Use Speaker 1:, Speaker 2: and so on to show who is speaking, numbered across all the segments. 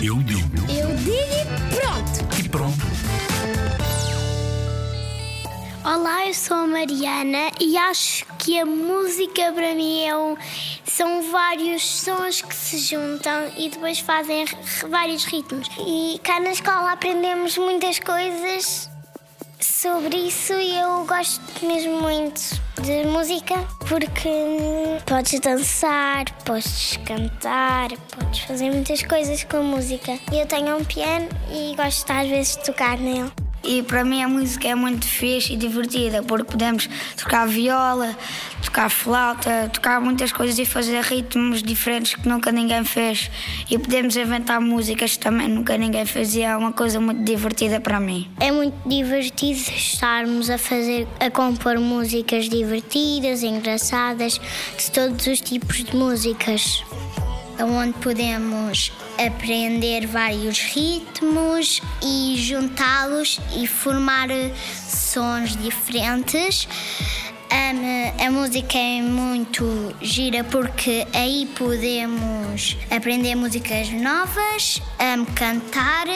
Speaker 1: Eu digo
Speaker 2: Eu digo e pronto.
Speaker 1: e pronto.
Speaker 2: Olá, eu sou a Mariana e acho que a música para mim é um, são vários sons que se juntam e depois fazem vários ritmos. E cá na escola aprendemos muitas coisas sobre isso eu gosto mesmo muito de música porque podes dançar, podes cantar, podes fazer muitas coisas com música. Eu tenho um piano e gosto às vezes de tocar nele.
Speaker 3: E para mim a música é muito fixe e divertida, porque podemos tocar viola, tocar flauta, tocar muitas coisas e fazer ritmos diferentes que nunca ninguém fez. E podemos inventar músicas que também nunca ninguém e é uma coisa muito divertida para mim.
Speaker 2: É muito divertido estarmos a fazer, a compor músicas divertidas, engraçadas, de todos os tipos de músicas. Onde podemos aprender vários ritmos e juntá-los e formar sons diferentes. Am, a música é muito gira porque aí podemos aprender músicas novas, cantar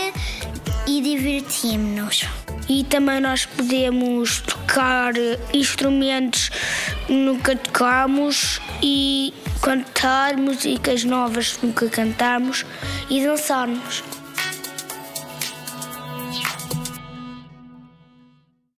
Speaker 2: e divertimos-nos.
Speaker 4: E também nós podemos tocar instrumentos que nunca tocamos e cantar músicas novas que nunca cantamos e dançarmos.